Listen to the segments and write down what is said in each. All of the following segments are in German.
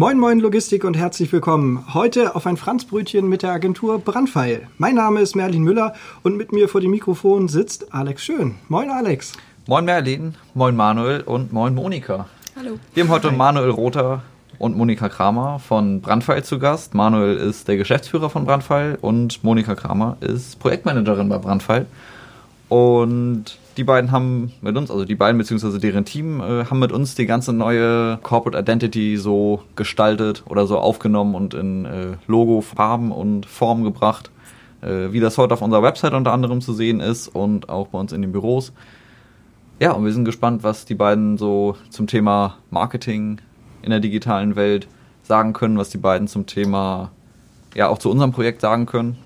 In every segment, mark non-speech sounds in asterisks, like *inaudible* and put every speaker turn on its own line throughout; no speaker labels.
Moin Moin Logistik und herzlich willkommen. Heute auf ein Franzbrötchen mit der Agentur Brandpfeil. Mein Name ist Merlin Müller und mit mir vor dem Mikrofon sitzt Alex Schön. Moin Alex.
Moin Merlin, moin Manuel und moin Monika.
Hallo.
Wir haben heute Manuel Rother und Monika Kramer von Brandpfeil zu Gast. Manuel ist der Geschäftsführer von Brandpfeil und Monika Kramer ist Projektmanagerin bei Brandpfeil. Und die beiden haben mit uns, also die beiden beziehungsweise deren Team, äh, haben mit uns die ganze neue Corporate Identity so gestaltet oder so aufgenommen und in äh, Logo, Farben und Formen gebracht, äh, wie das heute auf unserer Website unter anderem zu sehen ist und auch bei uns in den Büros. Ja, und wir sind gespannt, was die beiden so zum Thema Marketing in der digitalen Welt sagen können, was die beiden zum Thema, ja, auch zu unserem Projekt sagen können.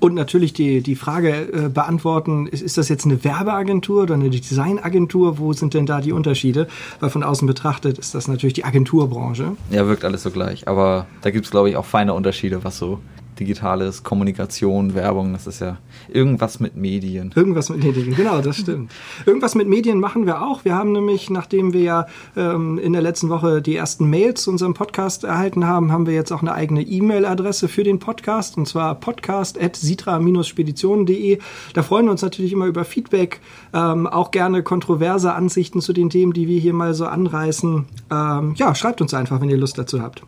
Und natürlich die, die Frage äh, beantworten, ist, ist das jetzt eine Werbeagentur oder eine Designagentur? Wo sind denn da die Unterschiede? Weil von außen betrachtet ist das natürlich die Agenturbranche.
Ja, wirkt alles so gleich. Aber da gibt es, glaube ich, auch feine Unterschiede, was so Digitales, Kommunikation, Werbung, das ist ja irgendwas mit Medien.
Irgendwas mit Medien, genau, das *laughs* stimmt. Irgendwas mit Medien machen wir auch. Wir haben nämlich, nachdem wir ja ähm, in der letzten Woche die ersten Mails zu unserem Podcast erhalten haben, haben wir jetzt auch eine eigene E-Mail-Adresse für den Podcast und zwar podcast.sitra-speditionen.de. Da freuen wir uns natürlich immer über Feedback, ähm, auch gerne kontroverse Ansichten zu den Themen, die wir hier mal so anreißen. Ähm, ja, schreibt uns einfach, wenn ihr Lust dazu habt.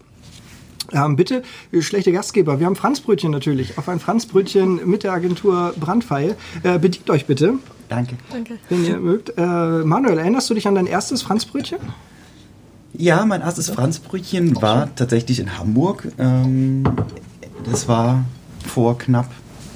Ähm, bitte, schlechte Gastgeber, wir haben Franzbrötchen natürlich. Auf ein Franzbrötchen mit der Agentur Brandpfeil. Äh, bedient euch bitte.
Danke.
Danke.
Wenn ihr mögt. Äh, Manuel, erinnerst du dich an dein erstes Franzbrötchen?
Ja, mein erstes Franzbrötchen war tatsächlich in Hamburg. Ähm, das war vor knapp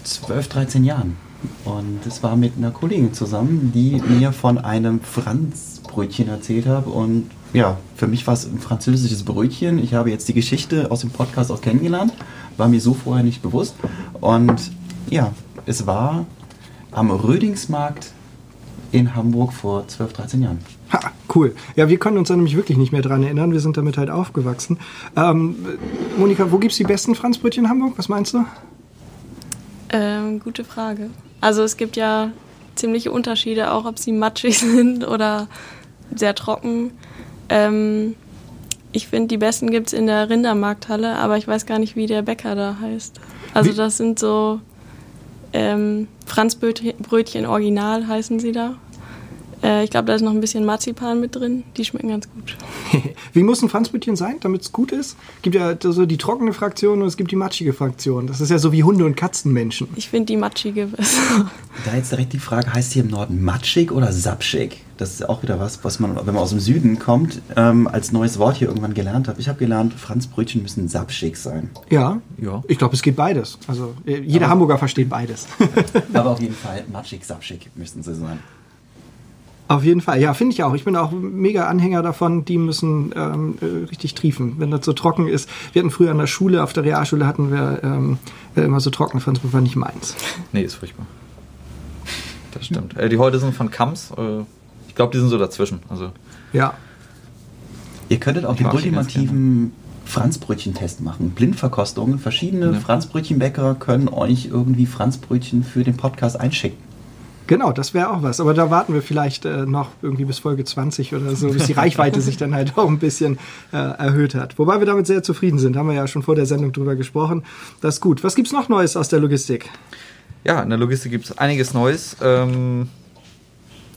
12, 13 Jahren. Und das war mit einer Kollegin zusammen, die mir von einem Franzbrötchen erzählt hat. Und ja, für mich war es ein französisches Brötchen. Ich habe jetzt die Geschichte aus dem Podcast auch kennengelernt. War mir so vorher nicht bewusst. Und ja, es war am Rödingsmarkt in Hamburg vor 12, 13 Jahren.
Ha, cool. Ja, wir können uns da nämlich wirklich nicht mehr dran erinnern. Wir sind damit halt aufgewachsen. Ähm, Monika, wo gibt es die besten Franzbrötchen in Hamburg? Was meinst du?
Ähm, gute Frage. Also es gibt ja ziemliche Unterschiede, auch ob sie matschig *laughs* sind oder sehr trocken. Ähm, ich finde, die besten gibt es in der Rindermarkthalle, aber ich weiß gar nicht, wie der Bäcker da heißt. Also
Wie?
das sind so ähm, Franzbrötchen Original heißen sie da. Äh, ich glaube, da ist noch ein bisschen Marzipan mit drin. Die schmecken ganz gut. *laughs*
Wie muss ein Franzbrötchen sein, damit es gut ist? Es gibt ja so die trockene Fraktion und es gibt die matschige Fraktion. Das ist ja so wie Hunde- und Katzenmenschen.
Ich finde die matschige besser. *laughs*
Da jetzt direkt die Frage, heißt hier im Norden matschig oder sapschig? Das ist auch wieder was, was man, wenn man aus dem Süden kommt, ähm, als neues Wort hier irgendwann gelernt hat. Ich habe gelernt, Franzbrötchen müssen sapschig sein.
Ja,
Ja.
ich glaube, es geht beides. Also äh, jeder
Aber-
Hamburger versteht beides.
Aber auf jeden Fall matschig, sapschig müssen sie sein.
Auf jeden Fall, ja, finde ich auch. Ich bin auch mega Anhänger davon, die müssen ähm, äh, richtig triefen, wenn das so trocken ist. Wir hatten früher an der Schule, auf der Realschule hatten wir ähm, äh, immer so trockene Franzbrötchen, war nicht meins.
Nee, ist furchtbar. Das stimmt. Äh, die heute sind von Kams. Äh, ich glaube, die sind so dazwischen. Also,
Ja,
Ihr könntet auch
Ich
den ultimativen Franzbrötchen-Test machen. Blindverkostungen. Verschiedene
Ja.
Franzbrötchenbäcker können euch irgendwie Franzbrötchen für den Podcast einschicken.
Genau, das wäre auch was. Aber da warten wir vielleicht äh, noch irgendwie bis Folge 20 oder so, bis die *laughs* Reichweite sich dann halt auch ein bisschen äh, erhöht hat. Wobei wir damit sehr zufrieden sind, haben wir ja schon vor der Sendung drüber gesprochen. Das ist gut. Was gibt's noch Neues aus der Logistik?
ja, in der Logistik gibt es einiges Neues. Ähm,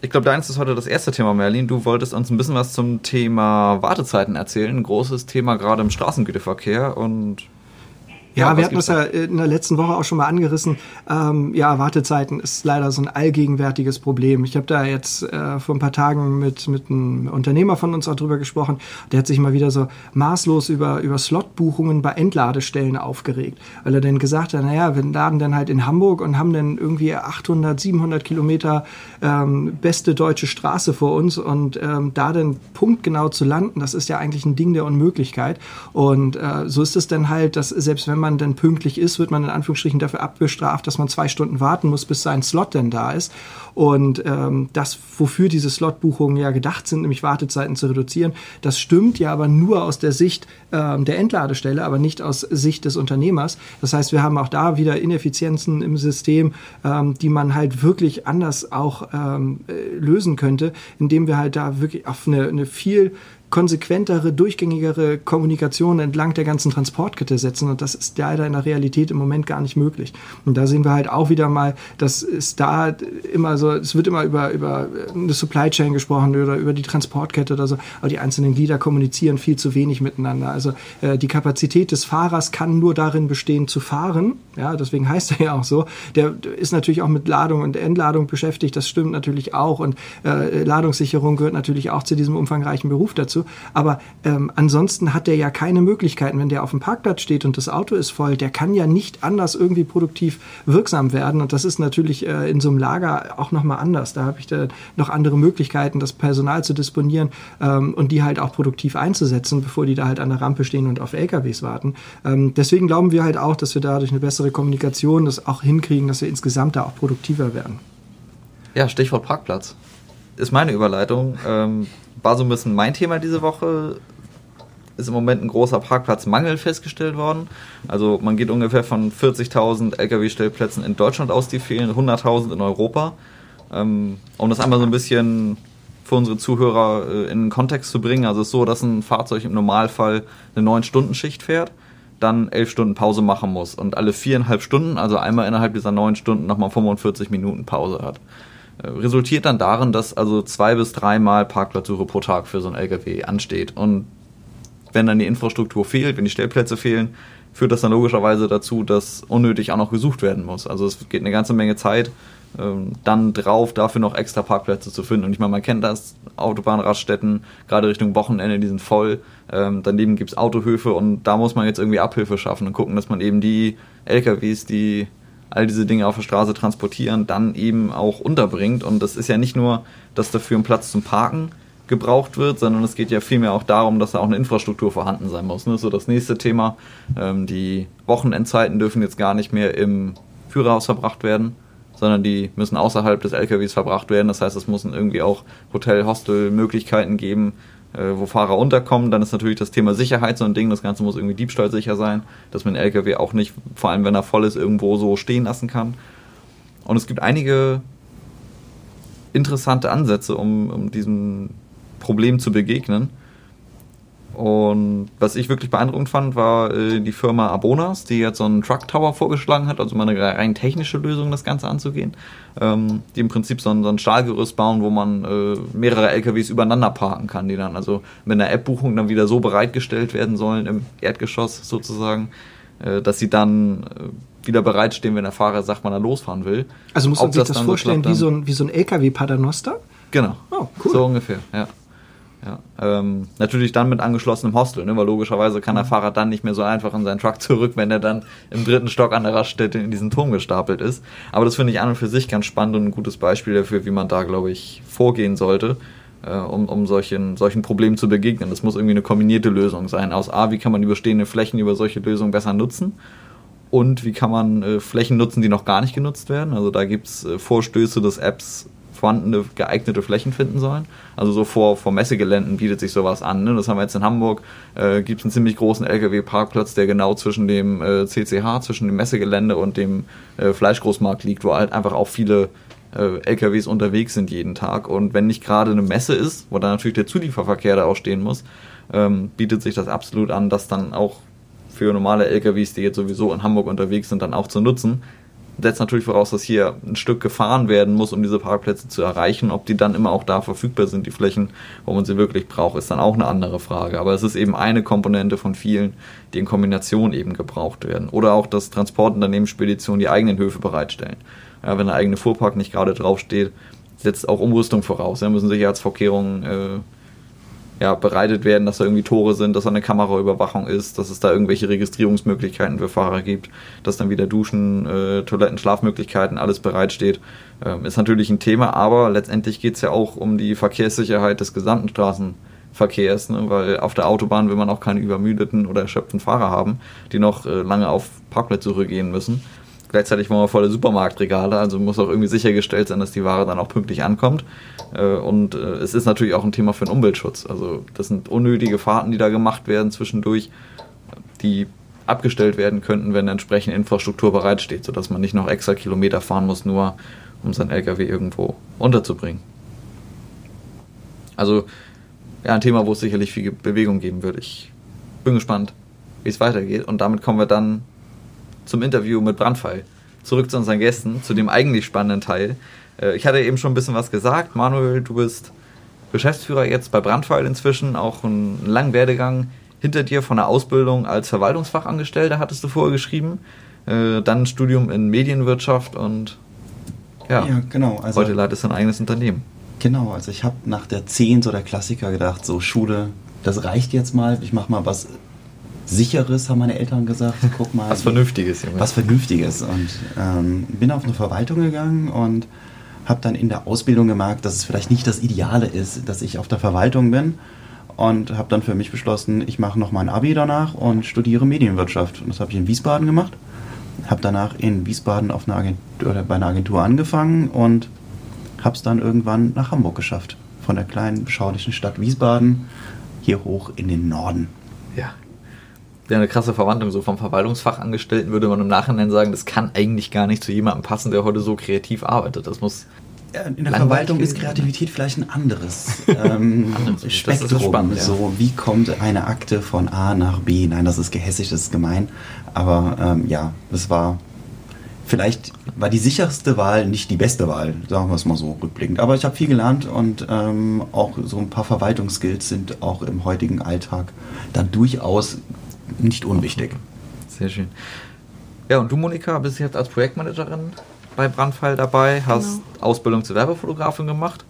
ich glaube, deins ist heute das erste Thema, Merlin. Du wolltest uns ein bisschen was zum Thema Wartezeiten erzählen. Ein großes Thema gerade im Straßengüterverkehr. Und
Ja,
Ja,
wir
was
hatten das ja in der letzten Woche auch schon mal angerissen. Ähm, ja, Wartezeiten ist leider so ein allgegenwärtiges Problem. Ich habe da jetzt äh, vor ein paar Tagen mit, mit einem Unternehmer von uns auch drüber gesprochen. Der hat sich mal wieder so maßlos über, über Slotbuchungen bei Entladestellen aufgeregt. Weil er dann gesagt hat, naja, wir laden dann halt in Hamburg und haben dann irgendwie 800, 700 Kilometer ähm, beste deutsche Straße vor uns und ähm, da dann punktgenau zu landen, das ist ja eigentlich ein Ding der Unmöglichkeit. Und äh, so ist es dann halt, dass selbst wenn man dann pünktlich ist, wird man in Anführungsstrichen dafür abgestraft, dass man zwei Stunden warten muss, bis sein Slot denn da ist. Und ähm, das, wofür diese Slotbuchungen ja gedacht sind, nämlich Wartezeiten zu reduzieren, das stimmt ja aber nur aus der Sicht ähm, der Entladestelle, aber nicht aus Sicht des Unternehmers. Das heißt, wir haben auch da wieder Ineffizienzen im System, ähm, die man halt wirklich anders auch ähm, äh, lösen könnte, indem wir halt da wirklich auf eine, eine viel konsequentere, durchgängigere Kommunikation entlang der ganzen Transportkette setzen. Und das ist leider in der Realität im Moment gar nicht möglich. Und da sehen wir halt auch wieder mal, dass es da immer so, es wird immer über, über eine Supply Chain gesprochen oder über die Transportkette oder so, aber die einzelnen Glieder kommunizieren viel zu wenig miteinander. Also äh, die Kapazität des Fahrers kann nur darin bestehen, zu fahren. Ja, deswegen heißt er ja auch so. Der ist natürlich auch mit Ladung und Entladung beschäftigt. Das stimmt natürlich auch. Und äh, Ladungssicherung gehört natürlich auch zu diesem umfangreichen Beruf dazu. Aber ähm, ansonsten hat der ja keine Möglichkeiten, wenn der auf dem Parkplatz steht und das Auto ist voll, der kann ja nicht anders irgendwie produktiv wirksam werden. Und das ist natürlich äh, in so einem Lager auch nochmal anders. Da habe ich da noch andere Möglichkeiten, das Personal zu disponieren ähm, und die halt auch produktiv einzusetzen, bevor die da halt an der Rampe stehen und auf LKWs warten. Ähm, deswegen glauben wir halt auch, dass wir dadurch eine bessere Kommunikation das auch hinkriegen, dass wir insgesamt da auch produktiver werden.
Ja, Stichwort Parkplatz. Ist meine Überleitung. Ähm, war so ein bisschen mein Thema diese Woche. Ist im Moment ein großer Parkplatzmangel festgestellt worden. Also man geht ungefähr von 40.000 Lkw-Stellplätzen in Deutschland aus, die fehlen, 100.000 in Europa. Ähm, um das einmal so ein bisschen für unsere Zuhörer äh, in den Kontext zu bringen. Also es ist so, dass ein Fahrzeug im Normalfall eine 9-Stunden-Schicht fährt, dann 11 Stunden Pause machen muss und alle viereinhalb Stunden, also einmal innerhalb dieser 9 Stunden, nochmal 45 Minuten Pause hat. Äh, resultiert dann darin, dass also zwei bis dreimal Parkplatzsuche pro Tag für so ein LKW ansteht. Und wenn dann die Infrastruktur fehlt, wenn die Stellplätze fehlen, führt das dann logischerweise dazu, dass unnötig auch noch gesucht werden muss. Also es geht eine ganze Menge Zeit ähm, dann drauf, dafür noch extra Parkplätze zu finden. Und ich meine, man kennt das, Autobahnraststätten, gerade Richtung Wochenende, die sind voll. Ähm, daneben gibt es Autohöfe und da muss man jetzt irgendwie Abhilfe schaffen und gucken, dass man eben die LKWs, die all diese Dinge auf der Straße transportieren, dann eben auch unterbringt. Und das ist ja nicht nur, dass dafür ein Platz zum Parken gebraucht wird, sondern es geht ja vielmehr auch darum, dass da auch eine Infrastruktur vorhanden sein muss. Ne? So das nächste Thema. Ähm, die Wochenendzeiten dürfen jetzt gar nicht mehr im Führerhaus verbracht werden, sondern die müssen außerhalb des LKWs verbracht werden. Das heißt, es müssen irgendwie auch Hotel, Hostel Möglichkeiten geben, wo Fahrer unterkommen. Dann ist natürlich das Thema Sicherheit so ein Ding. Das Ganze muss irgendwie diebstahlsicher sein, dass man den LKW auch nicht, vor allem wenn er voll ist, irgendwo so stehen lassen kann. Und es gibt einige interessante Ansätze, um, um diesem Problem zu begegnen. Und was ich wirklich beeindruckend fand, war äh, die Firma Abonas, die jetzt so einen Truck Tower vorgeschlagen hat, also mal eine rein technische Lösung, das Ganze anzugehen. Ähm, die im Prinzip so ein, so ein Stahlgerüst bauen, wo man äh, mehrere LKWs übereinander parken kann, die dann also mit einer App-Buchung dann wieder so bereitgestellt werden sollen im Erdgeschoss sozusagen, äh, dass sie dann äh, wieder bereitstehen, wenn der Fahrer sagt, wann er losfahren will.
Also muss man Ob sich das, das vorstellen wie so ein, wie so ein LKW-Paternoster?
Genau. Oh, cool. So ungefähr, ja. Ja, ähm, natürlich dann mit angeschlossenem Hostel, ne? weil logischerweise kann der mhm. Fahrer dann nicht mehr so einfach in seinen Truck zurück, wenn er dann im dritten Stock an der Raststätte in diesen Turm gestapelt ist. Aber das finde ich an und für sich ganz spannend und ein gutes Beispiel dafür, wie man da, glaube ich, vorgehen sollte, äh, um, um solchen, solchen Problemen zu begegnen. Das muss irgendwie eine kombinierte Lösung sein. Aus A, wie kann man die bestehenden Flächen über solche Lösungen besser nutzen? Und wie kann man äh, Flächen nutzen, die noch gar nicht genutzt werden? Also da gibt es äh, Vorstöße, dass Apps vorhandene geeignete Flächen finden sollen. Also so vor, vor Messegeländen bietet sich sowas an. Ne? Das haben wir jetzt in Hamburg. Äh, Gibt es einen ziemlich großen LKW-Parkplatz, der genau zwischen dem äh, CCH, zwischen dem Messegelände und dem äh, Fleischgroßmarkt liegt, wo halt einfach auch viele äh, LKWs unterwegs sind jeden Tag. Und wenn nicht gerade eine Messe ist, wo dann natürlich der Zulieferverkehr da auch stehen muss, ähm, bietet sich das absolut an, das dann auch für normale LKWs, die jetzt sowieso in Hamburg unterwegs sind, dann auch zu nutzen setzt natürlich voraus, dass hier ein Stück gefahren werden muss, um diese Parkplätze zu erreichen. Ob die dann immer auch da verfügbar sind, die Flächen, wo man sie wirklich braucht, ist dann auch eine andere Frage. Aber es ist eben eine Komponente von vielen, die in Kombination eben gebraucht werden. Oder auch, dass Transportunternehmen Speditionen die eigenen Höfe bereitstellen. Ja, wenn der eigene Fuhrpark nicht gerade draufsteht, setzt auch Umrüstung voraus. Ja, müssen Sicherheitsvorkehrungen äh, ja, bereitet werden, dass da irgendwie Tore sind, dass da eine Kameraüberwachung ist, dass es da irgendwelche Registrierungsmöglichkeiten für Fahrer gibt, dass dann wieder Duschen, äh, Toiletten, Schlafmöglichkeiten, alles bereitsteht. Ähm, ist natürlich ein Thema, aber letztendlich geht es ja auch um die Verkehrssicherheit des gesamten Straßenverkehrs, ne? weil auf der Autobahn will man auch keine übermüdeten oder erschöpften Fahrer haben, die noch äh, lange auf Parkplatzsuche gehen müssen. Gleichzeitig wollen wir volle Supermarktregale, also muss auch irgendwie sichergestellt sein, dass die Ware dann auch pünktlich ankommt. Äh, und äh, es ist natürlich auch ein Thema für den Umweltschutz. Also das sind unnötige Fahrten, die da gemacht werden zwischendurch, die abgestellt werden könnten, wenn entsprechende Infrastruktur bereitsteht, sodass man nicht noch extra Kilometer fahren muss, nur um sein LKW irgendwo unterzubringen. Also ja, ein Thema, wo es sicherlich viel Bewegung geben wird. Ich bin gespannt, wie es weitergeht. Und damit kommen wir dann zum Interview mit Brandfall. Zurück zu unseren Gästen, zu dem eigentlich spannenden Teil. Äh, ich hatte eben schon ein bisschen was gesagt. Manuel, du bist Geschäftsführer jetzt bei Brandfall inzwischen, auch einen langen Werdegang hinter dir von der Ausbildung als Verwaltungsfachangestellter, hattest du vorher geschrieben. Äh, dann ein Studium in Medienwirtschaft und ja,
Ja, genau. Also,
heute leitest du ein eigenes Unternehmen.
genau, also ich habe nach der 10 so der Klassiker gedacht, so Schule, das reicht jetzt mal. Ich mache mal was Sicheres, haben meine Eltern gesagt. Guck mal.
Was Vernünftiges, Junge.
was Vernünftiges. Und ähm, bin auf eine Verwaltung gegangen und habe dann in der Ausbildung gemerkt, dass es vielleicht nicht das Ideale ist, dass ich auf der Verwaltung bin. Und habe dann für mich beschlossen, ich mache noch mal ein Abi danach und studiere Medienwirtschaft. Und das habe ich in Wiesbaden gemacht. Habe danach in Wiesbaden auf einer Agentur, oder bei einer Agentur angefangen und habe es dann irgendwann nach Hamburg geschafft. Von der kleinen, beschaulichen Stadt Wiesbaden hier hoch in den Norden.
Ja. Ja, eine krasse Verwandlung. So vom Verwaltungsfachangestellten würde man im Nachhinein sagen, das kann eigentlich gar nicht zu jemandem passen, der heute so kreativ arbeitet. Das muss.
Ja, in der Verwaltung ist Kreativität vielleicht ein anderes *laughs* ähm,
Anderes. Das ist
Spektrum.
spannend, ja.
So, wie kommt eine Akte von A nach B? Nein, das ist gehässig, das ist gemein. Aber ähm, ja, es war vielleicht war die sicherste Wahl nicht die beste Wahl, sagen wir es mal so rückblickend. Aber ich habe viel gelernt und ähm, auch so ein paar Verwaltungsskills sind auch im heutigen Alltag dann durchaus nicht unwichtig.
Sehr schön. Ja, und du, Monika, bist jetzt als Projektmanagerin bei Brandfall dabei, hast Ausbildung zur Werbefotografin gemacht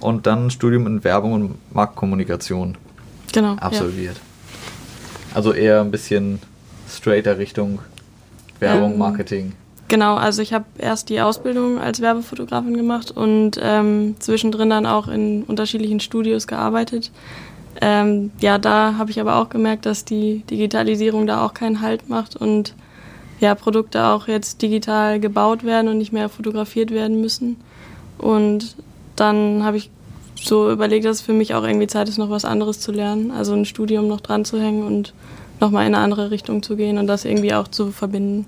und dann Studium in Werbung und Marktkommunikation
Genau.
absolviert. Also eher ein bisschen straighter Richtung Werbung,
Ähm,
Marketing.
Genau, also ich habe erst die Ausbildung als Werbefotografin gemacht und ähm, zwischendrin dann auch in unterschiedlichen Studios gearbeitet. Ähm, ja, da habe ich aber auch gemerkt, dass die Digitalisierung da auch keinen Halt macht und ja, Produkte auch jetzt digital gebaut werden und nicht mehr fotografiert werden müssen. Und dann habe ich so überlegt, dass es für mich auch irgendwie Zeit ist, noch was anderes zu lernen, also ein Studium noch dran zu hängen und nochmal in eine andere Richtung zu gehen und das irgendwie auch zu verbinden.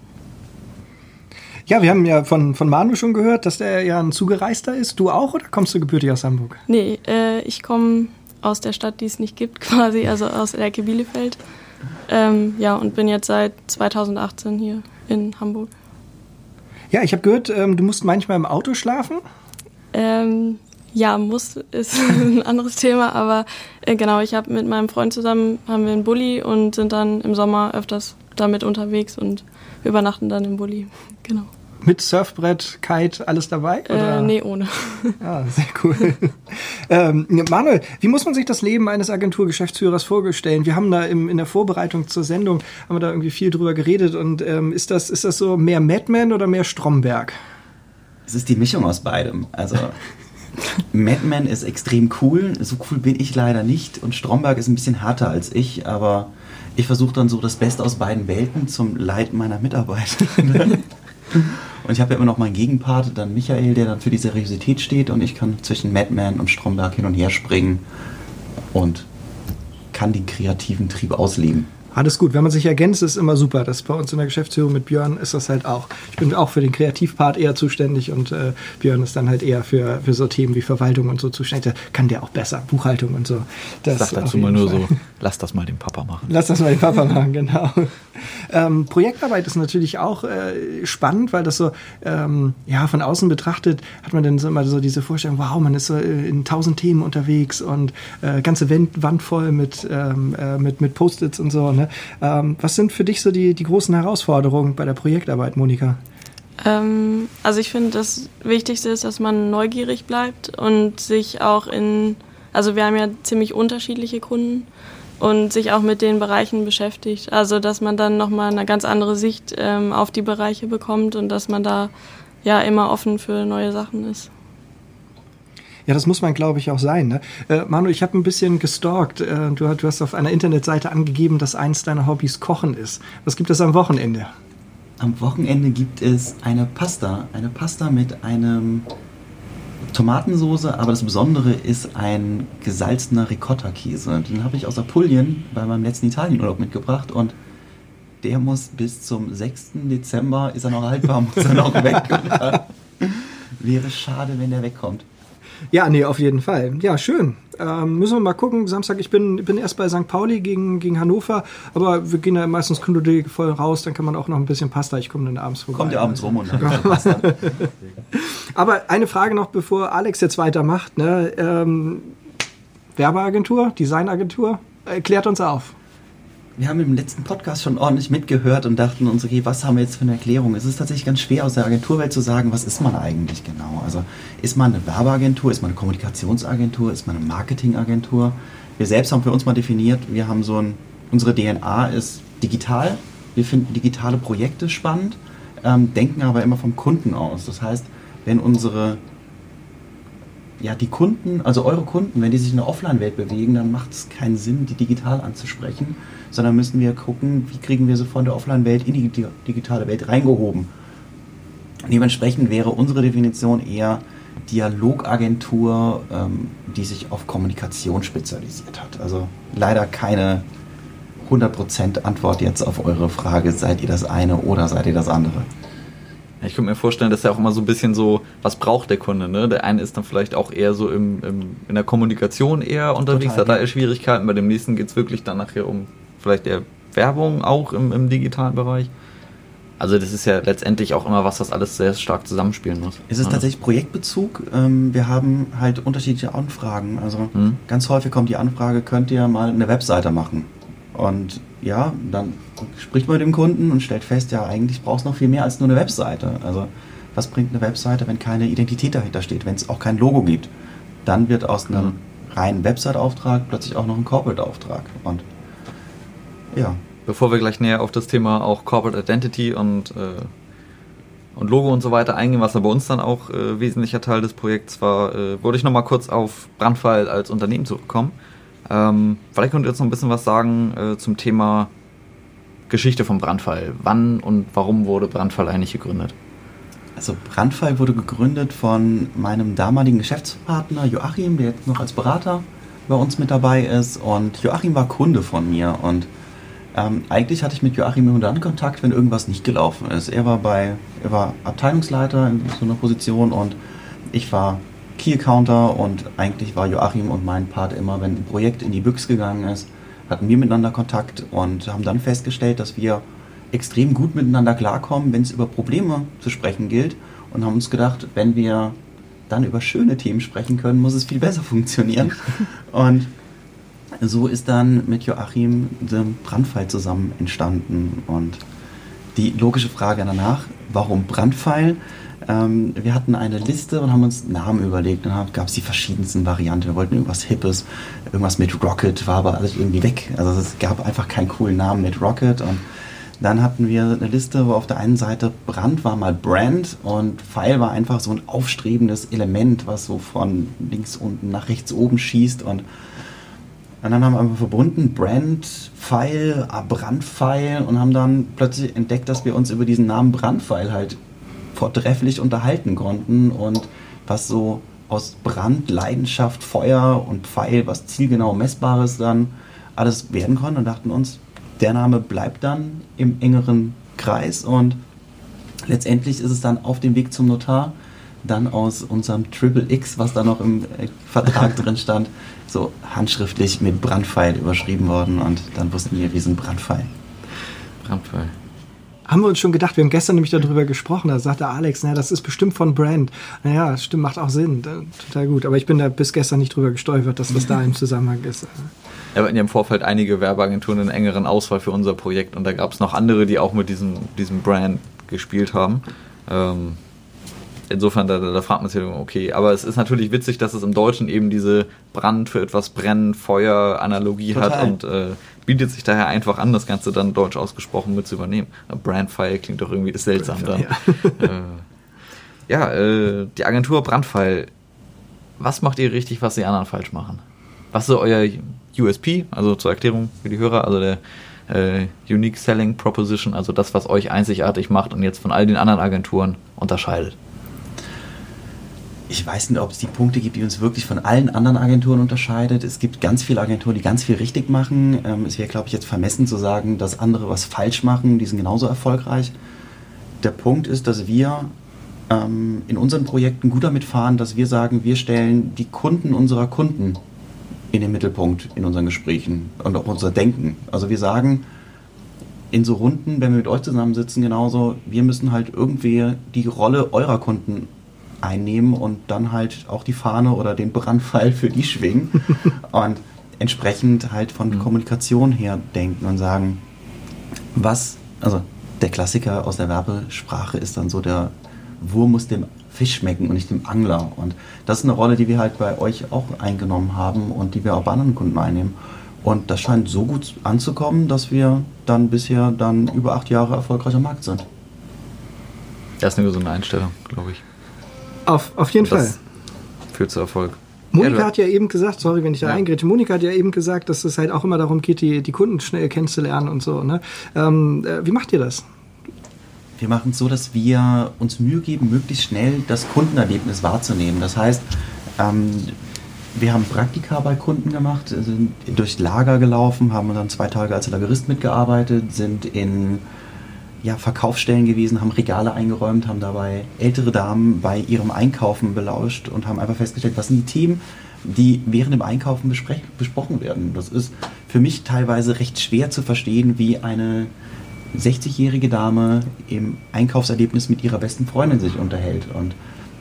Ja, wir haben ja von, von Manu schon gehört, dass der ja ein Zugereister ist. Du auch oder kommst du gebürtig aus Hamburg?
Nee, äh, ich komme aus der Stadt, die es nicht gibt, *laughs* quasi, also aus der Ecke Bielefeld. Ähm, ja, und bin jetzt seit 2018 hier in Hamburg.
Ja, ich habe gehört, ähm, du musst manchmal im Auto schlafen.
Ähm, ja, muss ist *laughs* ein anderes Thema, aber äh, genau, ich habe mit meinem Freund zusammen haben wir einen Bulli und sind dann im Sommer öfters damit unterwegs und übernachten dann im Bulli. *laughs* Genau.
Mit Surfbrett, Kite, alles dabei?
Äh, nee, ohne.
Ah, sehr cool. *laughs* ähm, Manuel, wie muss man sich das Leben eines Agenturgeschäftsführers vorstellen? Wir haben da im, in der Vorbereitung zur Sendung haben wir da irgendwie viel drüber geredet und ähm, ist das ist das so mehr Madman oder mehr Stromberg?
Es ist die Mischung aus beidem. Also Madman ist extrem cool, so cool bin ich leider nicht und Stromberg ist ein bisschen härter als ich, aber ich versuche dann so das Beste aus beiden Welten zum Leid meiner Mitarbeiter. *laughs* *laughs* und ich habe ja immer noch meinen Gegenpart, dann Michael, der dann für die Seriosität steht und ich kann zwischen Madman und Stromberg hin und her springen und kann den kreativen Trieb ausleben.
Alles gut, wenn man sich ergänzt, ist immer super. Das bei uns in der Geschäftsführung mit Björn ist das halt auch. Ich bin auch für den Kreativpart eher zuständig und äh, Björn ist dann halt eher für, für so Themen wie Verwaltung und so zuständig. Da kann der auch besser, Buchhaltung und so. Das
Sag dazu mal nur
Fall.
so, lass das mal den Papa machen.
Lass das mal den Papa machen, *laughs* genau. Ähm, Projektarbeit ist natürlich auch äh, spannend, weil das so, ähm, ja, von außen betrachtet hat man dann so immer so diese Vorstellung, wow, man ist so äh, in tausend Themen unterwegs und äh, ganze Wand, Wand voll mit, ähm, äh, mit, mit Post-its und so. Ne? Ähm, was sind für dich so die, die großen Herausforderungen bei der Projektarbeit, Monika?
Ähm, also ich finde, das Wichtigste ist, dass man neugierig bleibt und sich auch in, also wir haben ja ziemlich unterschiedliche Kunden und sich auch mit den Bereichen beschäftigt. Also dass man dann nochmal eine ganz andere Sicht ähm, auf die Bereiche bekommt und dass man da ja immer offen für neue Sachen ist.
Ja, das muss man, glaube ich, auch sein. Ne? Äh, Manu, ich habe ein bisschen gestalkt. Äh, du, du hast auf einer Internetseite angegeben, dass eins deiner Hobbys Kochen ist. Was gibt es am Wochenende?
Am Wochenende gibt es eine Pasta. Eine Pasta mit einem Tomatensoße, aber das Besondere ist ein gesalzener Ricotta-Käse. Den habe ich aus Apulien bei meinem letzten Italienurlaub mitgebracht und der muss bis zum 6. Dezember, ist er noch haltbar, muss er noch *laughs* weg. Wäre schade, wenn der wegkommt.
Ja, nee, auf jeden Fall. Ja, schön. Ähm, müssen wir mal gucken. Samstag, ich bin, bin erst bei St. Pauli gegen, gegen Hannover, aber wir gehen ja meistens knudelig voll raus, dann kann man auch noch ein bisschen Pasta. Ich komme dann abends vorbei.
Kommt ihr abends rum und dann *laughs*
Aber eine Frage noch, bevor Alex jetzt weitermacht. Ne? Ähm, Werbeagentur, Designagentur, erklärt uns auf.
Wir haben im letzten Podcast schon ordentlich mitgehört und dachten uns, okay, was haben wir jetzt für eine Erklärung? Es ist tatsächlich ganz schwer aus der Agenturwelt zu sagen, was ist man eigentlich genau? Also ist man eine Werbeagentur, ist man eine Kommunikationsagentur, ist man eine Marketingagentur? Wir selbst haben für uns mal definiert, wir haben so ein, unsere DNA ist digital. Wir finden digitale Projekte spannend, ähm, denken aber immer vom Kunden aus. Das heißt, wenn unsere ja, die Kunden, also eure Kunden, wenn die sich in der Offline-Welt bewegen, dann macht es keinen Sinn, die digital anzusprechen, sondern müssen wir gucken, wie kriegen wir sie von der Offline-Welt in die digitale Welt reingehoben. Dementsprechend wäre unsere Definition eher Dialogagentur, ähm, die sich auf Kommunikation spezialisiert hat. Also leider keine 100% Antwort jetzt auf eure Frage, seid ihr das eine oder seid ihr das andere.
Ich könnte mir vorstellen, dass ja auch immer so ein bisschen so, was braucht der Kunde? Ne? Der eine ist dann vielleicht auch eher so im, im in der Kommunikation eher unterwegs, Total, hat da eher Schwierigkeiten. Bei dem nächsten geht es wirklich dann nachher um vielleicht eher Werbung auch im, im digitalen Bereich. Also das ist ja letztendlich auch immer was, das alles sehr stark zusammenspielen muss.
Es ist tatsächlich Projektbezug. Ähm, wir haben halt unterschiedliche Anfragen. Also hm. ganz häufig kommt die Anfrage, könnt ihr mal eine Webseite machen? Und ja, dann spricht man mit dem Kunden und stellt fest, ja, eigentlich brauchst du noch viel mehr als nur eine Webseite. Also was bringt eine Webseite, wenn keine Identität dahinter steht, wenn es auch kein Logo gibt? Dann wird aus einem mhm. reinen Website-Auftrag plötzlich auch noch ein Corporate-Auftrag. Und ja.
Bevor wir gleich näher auf das Thema auch Corporate Identity und, äh, und Logo und so weiter eingehen, was ja bei uns dann auch äh, wesentlicher Teil des Projekts war, äh, wollte ich nochmal kurz auf Brandfall als Unternehmen zurückkommen. Ähm, vielleicht könnt ihr jetzt noch ein bisschen was sagen äh, zum Thema Geschichte vom Brandfall. Wann und warum wurde Brandfall eigentlich gegründet?
Also Brandfall wurde gegründet von meinem damaligen Geschäftspartner Joachim, der jetzt noch als Berater bei uns mit dabei ist. Und Joachim war Kunde von mir und ähm, eigentlich hatte ich mit Joachim immer dann Kontakt, wenn irgendwas nicht gelaufen ist. Er war bei, er war Abteilungsleiter in so einer Position und ich war Key Counter und eigentlich war Joachim und mein Part immer, wenn ein Projekt in die Büchs gegangen ist, hatten wir miteinander Kontakt und haben dann festgestellt, dass wir extrem gut miteinander klarkommen, wenn es über Probleme zu sprechen gilt und haben uns gedacht, wenn wir dann über schöne Themen sprechen können, muss es viel besser funktionieren. *laughs* Und so ist dann mit Joachim der Brandpfeil zusammen entstanden. Und die logische Frage danach, warum Brandpfeil? Ähm, wir hatten eine Liste und haben uns Namen überlegt. Dann gab es die verschiedensten Varianten. Wir wollten irgendwas Hippes, irgendwas mit Rocket, war aber alles irgendwie weg. Also es gab einfach keinen coolen Namen mit Rocket. Und dann hatten wir eine Liste, wo auf der einen Seite Brand war mal Brand und Pfeil war einfach so ein aufstrebendes Element, was so von links unten nach rechts oben schießt. Und und dann haben wir einfach verbunden Brand, Pfeil, Brandpfeil und haben dann plötzlich entdeckt, dass wir uns über diesen Namen Brandpfeil halt vortrefflich unterhalten konnten und was so aus Brand, Leidenschaft, Feuer und Pfeil, was zielgenau Messbares dann alles werden konnte und dachten uns, der Name bleibt dann im engeren Kreis und letztendlich ist es dann auf dem Weg zum Notar dann aus unserem Triple X, was da noch im äh, Vertrag *laughs* drin stand, so handschriftlich mit Brandpfeil überschrieben worden und dann wussten wir, wir sind Brandpfeil.
Brandpfeil haben wir uns schon gedacht, wir haben gestern nämlich darüber gesprochen, da sagte Alex, naja, das ist bestimmt von Brand. Naja, das stimmt, macht auch Sinn, total gut. Aber ich bin da bis gestern nicht drüber gestolpert, dass das da im Zusammenhang ist.
Ja, wir hatten ja im Vorfeld einige Werbeagenturen in engeren Auswahl für unser Projekt und da gab es noch andere, die auch mit diesem, diesem Brand gespielt haben. Ähm, insofern, da, da fragt man sich, okay, aber es ist natürlich witzig, dass es im Deutschen eben diese Brand für etwas brennen, Feuer Analogie Total. hat und äh, bietet sich daher einfach an, das Ganze dann deutsch ausgesprochen mit zu übernehmen. Brandfile klingt doch irgendwie seltsam dann. Ja, äh, ja äh, die Agentur Brandfile, was macht ihr richtig, was die anderen falsch machen? Was ist euer USP, also zur Erklärung für die Hörer, also der äh, Unique Selling Proposition, also das, was euch einzigartig macht und jetzt von all den anderen Agenturen unterscheidet?
Ich weiß nicht, ob es die Punkte gibt, die uns wirklich von allen anderen Agenturen unterscheidet. Es gibt ganz viele Agenturen, die ganz viel richtig machen. Ähm, es wäre, glaube ich, jetzt vermessen zu sagen, dass andere was falsch machen. Die sind genauso erfolgreich. Der Punkt ist, dass wir ähm, in unseren Projekten gut damit fahren, dass wir sagen, wir stellen die Kunden unserer Kunden in den Mittelpunkt in unseren Gesprächen und auch unser Denken. Also wir sagen in so Runden, wenn wir mit euch zusammensitzen, genauso, wir müssen halt irgendwie die Rolle eurer Kunden einnehmen und dann halt auch die Fahne oder den Brandpfeil für die schwingen *laughs* und entsprechend halt von mhm. Kommunikation her denken und sagen, was, also der Klassiker aus der Werbesprache ist dann so, der Wurm muss dem Fisch schmecken und nicht dem Angler. Und das ist eine Rolle, die wir halt bei euch auch eingenommen haben und die wir auch bei anderen Kunden einnehmen. Und das scheint so gut anzukommen, dass wir dann bisher dann über acht Jahre erfolgreich am Markt sind.
Das ist eine gesunde Einstellung, glaube ich.
Auf, auf jeden Fall.
Führt zu Erfolg.
Monika ja, hat ja eben gesagt, sorry, wenn ich da ja. eingrätsche, Monika hat ja eben gesagt, dass es halt auch immer darum geht, die, die Kunden schnell kennenzulernen und so. Ne? Ähm, äh, wie macht ihr das?
Wir machen es so, dass wir uns Mühe geben, möglichst schnell das Kundenerlebnis wahrzunehmen. Das heißt, ähm, wir haben Praktika bei Kunden gemacht, sind durch Lager gelaufen, haben dann zwei Tage als Lagerist mitgearbeitet, sind in ja, Verkaufsstellen gewesen, haben Regale eingeräumt, haben dabei ältere Damen bei ihrem Einkaufen belauscht und haben einfach festgestellt, was sind die Themen, die während dem Einkaufen besprochen werden. Das ist für mich teilweise recht schwer zu verstehen, wie eine 60-jährige Dame im Einkaufserlebnis mit ihrer besten Freundin sich unterhält. Und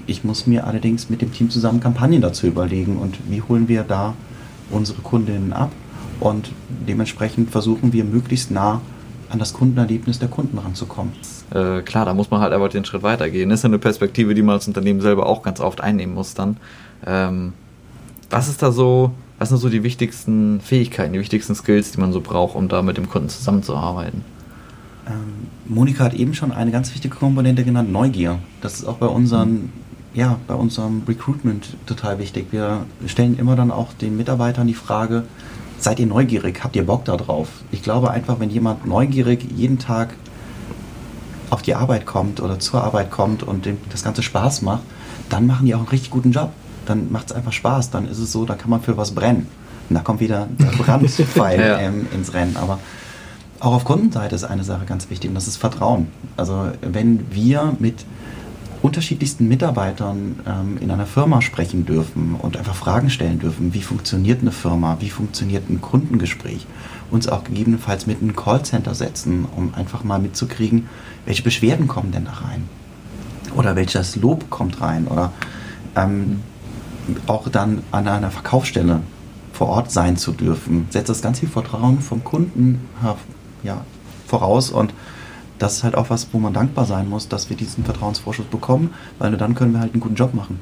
ich muss mir allerdings mit dem Team zusammen Kampagnen dazu überlegen und wie holen wir da unsere Kundinnen ab. Und dementsprechend versuchen wir möglichst nah an das Kundenerlebnis der Kunden ranzukommen.
Äh, klar, da muss man halt einfach den Schritt weitergehen. Das ist eine Perspektive, die man als Unternehmen selber auch ganz oft einnehmen muss dann. Ähm, was ist da so, was sind so die wichtigsten Fähigkeiten, die wichtigsten Skills, die man so braucht, um da mit dem Kunden zusammenzuarbeiten?
Ähm, Monika hat eben schon eine ganz wichtige Komponente genannt, Neugier. Das ist auch bei unseren mhm. ja, bei unserem Recruitment total wichtig. Wir stellen immer dann auch den Mitarbeitern die Frage, seid ihr neugierig? Habt ihr Bock darauf? Ich glaube einfach, wenn jemand neugierig jeden Tag auf die Arbeit kommt oder zur Arbeit kommt und dem das Ganze Spaß macht, dann machen die auch einen richtig guten Job. Dann macht es einfach Spaß. Dann ist es so, dann kann man für was brennen. Und da kommt wieder der *laughs* Brandpfeil ja. ähm, ins Rennen. Aber auch auf Kundenseite ist eine Sache ganz wichtig und das ist Vertrauen. Also wenn wir mit unterschiedlichsten Mitarbeitern ähm, in einer Firma sprechen dürfen und einfach Fragen stellen dürfen, wie funktioniert eine Firma, wie funktioniert ein Kundengespräch, uns auch gegebenenfalls mit einem Callcenter setzen, um einfach mal mitzukriegen, welche Beschwerden kommen denn da rein oder welches Lob kommt rein oder ähm, auch dann an einer Verkaufsstelle vor Ort sein zu dürfen, setzt das ganz viel Vertrauen vom Kunden ja, voraus und das ist halt auch was, wo man dankbar sein muss, dass wir diesen Vertrauensvorschuss bekommen, weil nur dann können wir halt einen guten Job machen.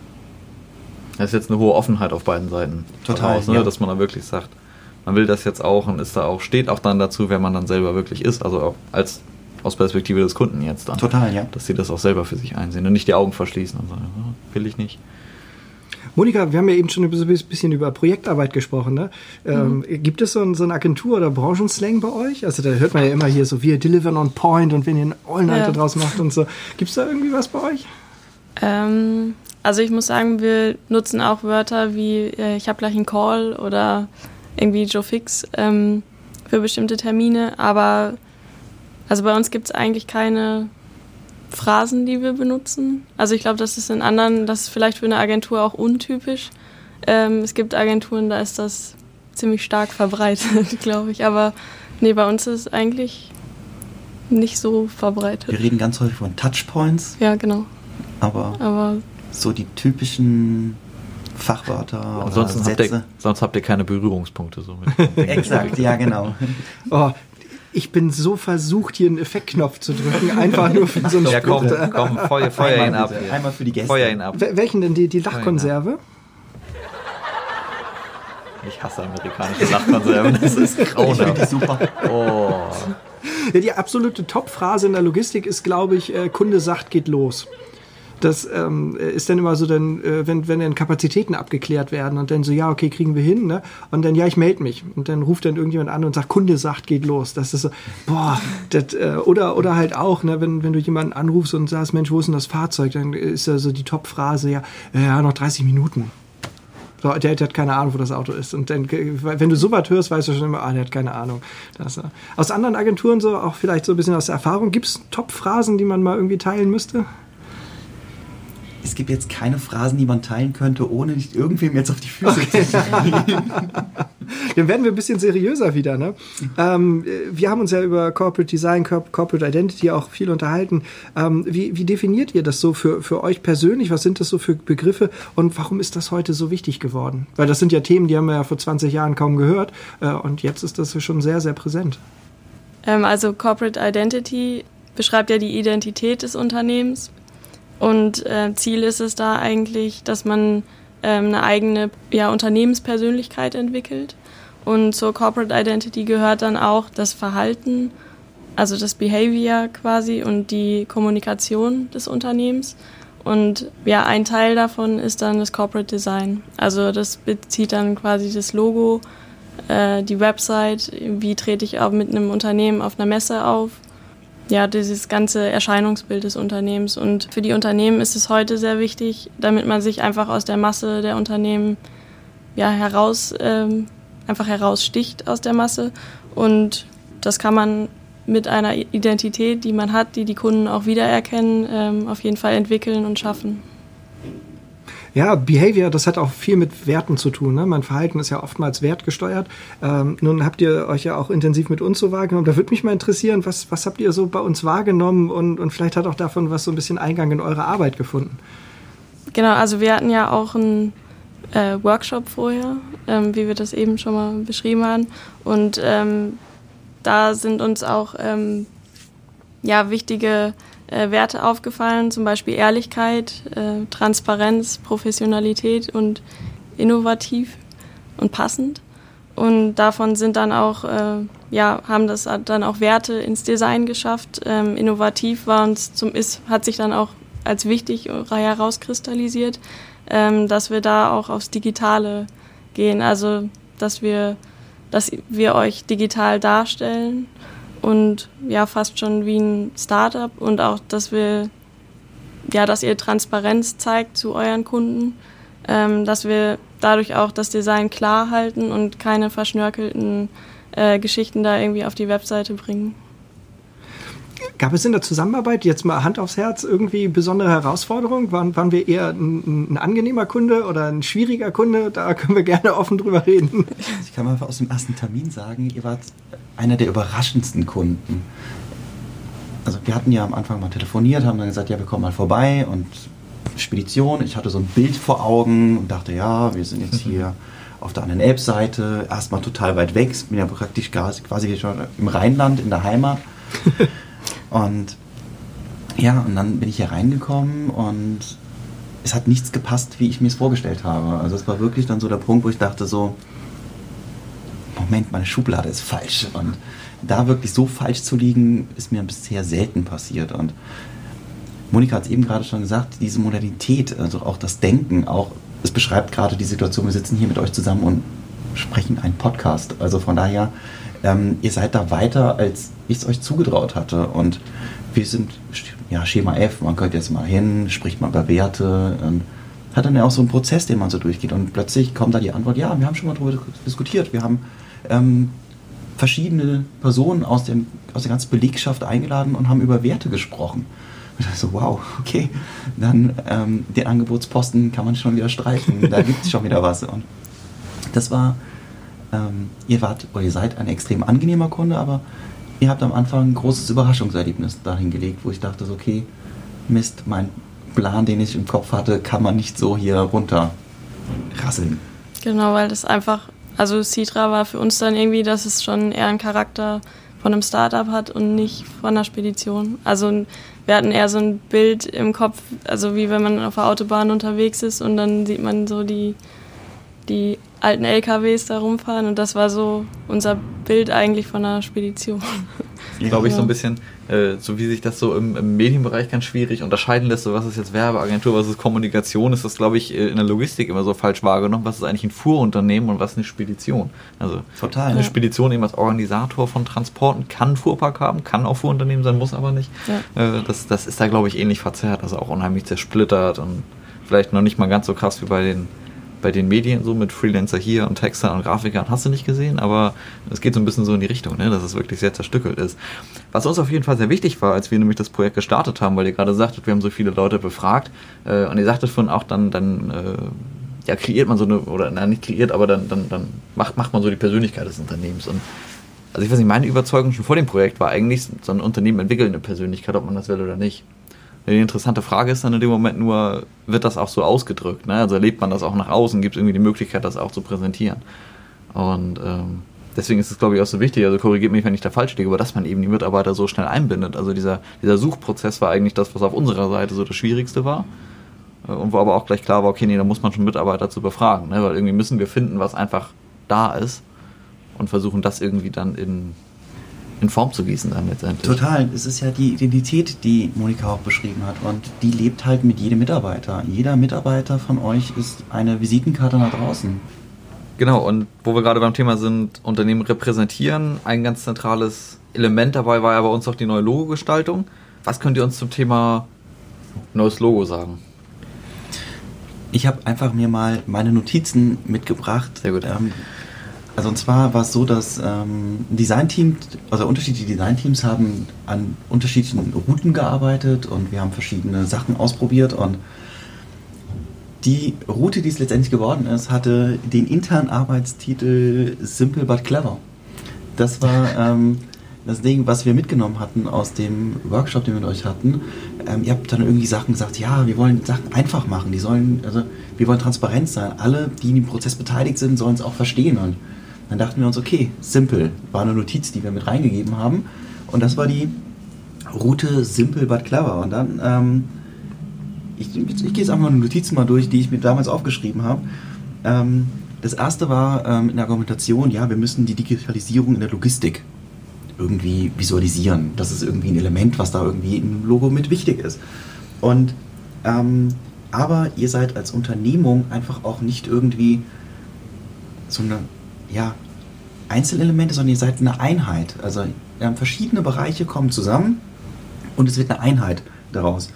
Das ist jetzt eine hohe Offenheit auf beiden Seiten. Total. Voraus, ne? ja. Dass man da wirklich sagt, man will das jetzt auch und ist da auch, steht auch dann dazu, wer man dann selber wirklich ist. Also auch als aus Perspektive des Kunden jetzt dann.
Total, ja.
Dass sie das auch selber für sich einsehen und nicht die Augen verschließen und sagen, will ich nicht.
Monika, wir haben ja eben schon ein bisschen über Projektarbeit gesprochen. Ne? Ähm, mhm. gibt es so, ein, so eine Agentur- oder Branchenslang bei euch? Also da hört man ja immer hier so, wir delivern on point und wenn ihr einen All-Nighter ja. draus macht und so. Gibt es da irgendwie was bei euch?
Ähm, also ich muss sagen, wir nutzen auch Wörter wie äh, ich habe gleich einen Call oder irgendwie Joe Fix ähm, für bestimmte Termine. Aber also bei uns gibt es eigentlich keine Phrasen, die wir benutzen. Also ich glaube, das ist in anderen, das ist vielleicht für eine Agentur auch untypisch. Ähm, es gibt Agenturen, da ist das ziemlich stark *laughs* verbreitet, glaube ich. Aber nee, bei uns ist es eigentlich nicht so verbreitet.
Wir reden ganz häufig von Touchpoints.
Ja, genau.
Aber, aber so die typischen Fachwörter
Ansonsten oder Sätze. Habt ihr, sonst habt ihr keine Berührungspunkte so mit. *laughs*
Exakt, ja genau.
Oh, ich bin so versucht, hier einen Effektknopf zu drücken, einfach nur für so einen
Ja, komm, komm, feuer, feuer ihn ab.
Einmal für die Gäste.
Feuer ihn ab.
Welchen denn? Die, die Lachkonserve?
Ich hasse amerikanische Lachkonserven, das ist grauenhaft. Ich
die super. Oh.
Ja, die absolute Top-Phrase in der Logistik ist, glaube ich, äh, Kunde sagt, geht los das ähm, ist dann immer so, dann, äh, wenn, wenn dann Kapazitäten abgeklärt werden und dann so, ja, okay, kriegen wir hin, ne? Und dann, ja, ich melde mich. Und dann ruft dann irgendjemand an und sagt, Kunde sagt, geht los. Das ist so, boah, das, äh, oder, oder halt auch, ne, wenn, wenn du jemanden anrufst und sagst, Mensch, wo ist denn das Fahrzeug? Dann ist ja so die Top-Phrase, ja, ja, noch 30 Minuten. So, der, der, hat keine Ahnung, wo das Auto ist. Und dann, wenn du so was hörst, weißt du schon immer, ah, der hat keine Ahnung. Das, äh, aus anderen Agenturen so, auch vielleicht so ein bisschen aus der Erfahrung, gibt es Top-Phrasen, die man mal irgendwie teilen müsste?
Es gibt jetzt keine Phrasen, die man teilen könnte, ohne nicht irgendwem jetzt auf die Füße okay. zu treten. *laughs*
Dann werden wir ein bisschen seriöser wieder. Ne? Ähm, wir haben uns ja über Corporate Design, Corporate Identity auch viel unterhalten. Ähm, wie, wie, definiert ihr das so für, für euch persönlich? Was sind das so für Begriffe und warum ist das heute so wichtig geworden? Weil das sind ja Themen, die haben wir ja vor 20 Jahren kaum gehört äh, und jetzt ist das schon sehr, sehr präsent.
Ähm, also Corporate Identity beschreibt ja die Identität des Unternehmens und äh, Ziel ist es da eigentlich, dass man ähm, eine eigene ja, Unternehmenspersönlichkeit entwickelt. Und zur Corporate Identity gehört dann auch das Verhalten, also das Behavior quasi und die Kommunikation des Unternehmens. Und ja, ein Teil davon ist dann das Corporate Design. Also das bezieht dann quasi das Logo, äh, die Website, wie trete ich auch mit einem Unternehmen auf einer Messe auf. Ja, dieses ganze Erscheinungsbild des Unternehmens. Und für die Unternehmen ist es heute sehr wichtig, damit man sich einfach aus der Masse der Unternehmen ja, heraus, ähm, einfach heraussticht aus der Masse. Und das kann man mit einer Identität, die man hat, die die Kunden auch wiedererkennen, ähm, auf jeden Fall entwickeln und schaffen.
Ja, Behavior, das hat auch viel mit Werten zu tun. Ne? Mein Verhalten ist ja oftmals wertgesteuert. Ähm, nun habt ihr euch ja auch intensiv mit uns so wahrgenommen. Da würde mich mal interessieren, was, was habt ihr so bei uns wahrgenommen und, und vielleicht hat auch davon was so ein bisschen Eingang in eure Arbeit gefunden.
Genau, also wir hatten ja auch einen äh, Workshop vorher, ähm, wie wir das eben schon mal beschrieben haben. Und ähm, da sind uns auch ähm, ja, wichtige äh, Werte aufgefallen, zum Beispiel Ehrlichkeit, äh, Transparenz, Professionalität und innovativ und passend. Und davon sind dann auch, äh, ja, haben das dann auch Werte ins Design geschafft. Ähm, innovativ war uns zum, ist, hat sich dann auch als wichtig herauskristallisiert, ähm, dass wir da auch aufs Digitale gehen. Also, dass wir, dass wir euch digital darstellen und ja fast schon wie ein Startup und auch, dass wir ja, dass ihr Transparenz zeigt zu euren Kunden, ähm, dass wir dadurch auch das Design klar halten und keine verschnörkelten äh, Geschichten da irgendwie auf die Webseite bringen.
Gab es in der Zusammenarbeit, jetzt mal Hand aufs Herz, irgendwie besondere Herausforderungen? Waren, waren wir eher ein, ein, angenehmer Kunde oder ein schwieriger Kunde? Da können wir gerne offen drüber reden.
Ich kann mal aus dem ersten Termin sagen, ihr wart einer der überraschendsten Kunden. Also wir hatten ja am Anfang mal telefoniert, haben dann gesagt, ja, wir kommen mal vorbei und Spedition. Ich hatte so ein Bild vor Augen und dachte, ja, wir sind jetzt hier auf der anderen Elbseite, erstmal total weit weg. Ich bin ja praktisch quasi schon im Rheinland, in der Heimat. Und ja, und dann bin ich hier reingekommen und es hat nichts gepasst, wie ich mir es vorgestellt habe. Also es war wirklich dann so der Punkt, wo ich dachte so, Moment, meine Schublade ist falsch. Und da wirklich so falsch zu liegen, ist mir bisher selten passiert. Und Monika hat es eben gerade schon gesagt, diese Modernität, also auch das Denken, auch es beschreibt gerade die Situation, wir sitzen hier mit euch zusammen und sprechen einen Podcast. Also von daher, ähm, ihr seid da weiter, als ich es euch zugetraut hatte. Und wir sind, ja, Schema F, man könnte jetzt mal hin, spricht mal über Werte. Und hat dann ja auch so einen Prozess, den man so durchgeht. Und plötzlich kommt da die Antwort, ja, wir haben schon mal darüber diskutiert. Wir haben ähm, verschiedene Personen aus, dem, aus der ganzen Belegschaft eingeladen und haben über Werte gesprochen. Und ich so, wow, okay, dann ähm, den Angebotsposten kann man schon wieder streichen, da gibt es schon wieder was. Und das war, ähm, ihr wart oder ihr seid ein extrem angenehmer Kunde, aber ihr habt am Anfang ein großes Überraschungserlebnis dahin gelegt, wo ich dachte, so, okay, Mist, mein Plan, den ich im Kopf hatte, kann man nicht so hier runter rasseln.
Genau, weil das einfach also Citra war für uns dann irgendwie, dass es schon eher einen Charakter von einem Startup hat und nicht von einer Spedition. Also wir hatten eher so ein Bild im Kopf, also wie wenn man auf der Autobahn unterwegs ist und dann sieht man so die, die alten LKWs da rumfahren und das war so unser Bild eigentlich von einer Spedition.
Glaube ich, so ein bisschen, äh, so wie sich das so im, im, Medienbereich ganz schwierig unterscheiden lässt, so was ist jetzt Werbeagentur, was ist Kommunikation, ist das, glaube ich, äh, in der Logistik immer so falsch wahrgenommen. Was ist eigentlich ein Fuhrunternehmen und was ist eine Spedition? Also Total, eine ja. Spedition eben als Organisator von Transporten kann Fuhrpark haben, kann auch Fuhrunternehmen sein, muss aber nicht. Ja. Äh, das, das ist da, glaube ich, ähnlich verzerrt, also auch unheimlich zersplittert und vielleicht noch nicht mal ganz so krass wie bei den bei den Medien so mit Freelancer hier und Textern und Grafikern hast du nicht gesehen, aber es geht so ein bisschen so in die Richtung, ne, dass es wirklich sehr zerstückelt ist. Was uns auf jeden Fall sehr wichtig war, als wir nämlich das Projekt gestartet haben, weil ihr gerade sagtet, wir haben so viele Leute befragt äh, und ihr sagtet von auch dann, dann äh, ja, kreiert man so eine, oder nein, nicht kreiert, aber dann, dann, dann macht, macht man so die Persönlichkeit des Unternehmens und also ich weiß nicht, meine Überzeugung schon vor dem Projekt war eigentlich, so ein Unternehmen entwickelt eine Persönlichkeit, ob man das will oder nicht. Die interessante Frage ist dann in dem Moment nur, wird das auch so ausgedrückt? Ne? Also erlebt man das auch nach außen? Gibt es irgendwie die Möglichkeit, das auch zu präsentieren? Und ähm, deswegen ist es, glaube ich, auch so wichtig, also korrigiert mich, wenn ich da falsch liege, aber dass man eben die Mitarbeiter so schnell einbindet. Also dieser, dieser Suchprozess war eigentlich das, was auf unserer Seite so das Schwierigste war. Äh, und wo aber auch gleich klar war, okay, nee, da muss man schon Mitarbeiter zu befragen, ne? weil irgendwie müssen wir finden, was einfach da ist und versuchen das irgendwie dann in, in Form zu gießen dann letztendlich.
Total. Es ist ja die Identität, die Monika auch beschrieben hat. Und die lebt halt mit jedem Mitarbeiter. Jeder Mitarbeiter von euch ist eine Visitenkarte nach draußen.
Genau, und wo wir gerade beim Thema sind, Unternehmen repräsentieren, ein ganz zentrales Element dabei war ja bei uns auch die neue Logo-Gestaltung. Was könnt ihr uns zum Thema neues Logo sagen?
Ich habe einfach mir mal meine Notizen mitgebracht.
Sehr gut. Ähm,
also und zwar war es so, dass ähm, Designteam, also unterschiedliche Designteams haben an unterschiedlichen Routen gearbeitet und wir haben verschiedene Sachen ausprobiert und die Route, die es letztendlich geworden ist, hatte den internen Arbeitstitel Simple but Clever. Das war ähm, das Ding, was wir mitgenommen hatten aus dem Workshop, den wir mit euch hatten. Ähm, ihr habt dann irgendwie Sachen gesagt, ja, wir wollen Sachen einfach machen. Die sollen, also wir wollen transparent sein. Alle, die in dem Prozess beteiligt sind, sollen es auch verstehen. Und dann dachten wir uns, okay, simpel, war eine Notiz, die wir mit reingegeben haben. Und das war die Route Simple but Clever. Und dann, ähm, ich, ich, gehe jetzt einfach mal eine Notizen mal durch, die ich mir damals aufgeschrieben habe. Ähm, das erste war ähm, in der Argumentation, ja, wir müssen die Digitalisierung in der Logistik irgendwie visualisieren. Das ist irgendwie ein Element, was da irgendwie im Logo mit wichtig ist. Und ähm, aber ihr seid als Unternehmung einfach auch nicht irgendwie so eine ja, Einzelelemente, sondern ihr seid eine Einheit. Also verschiedene Bereiche kommen zusammen und es wird eine Einheit daraus.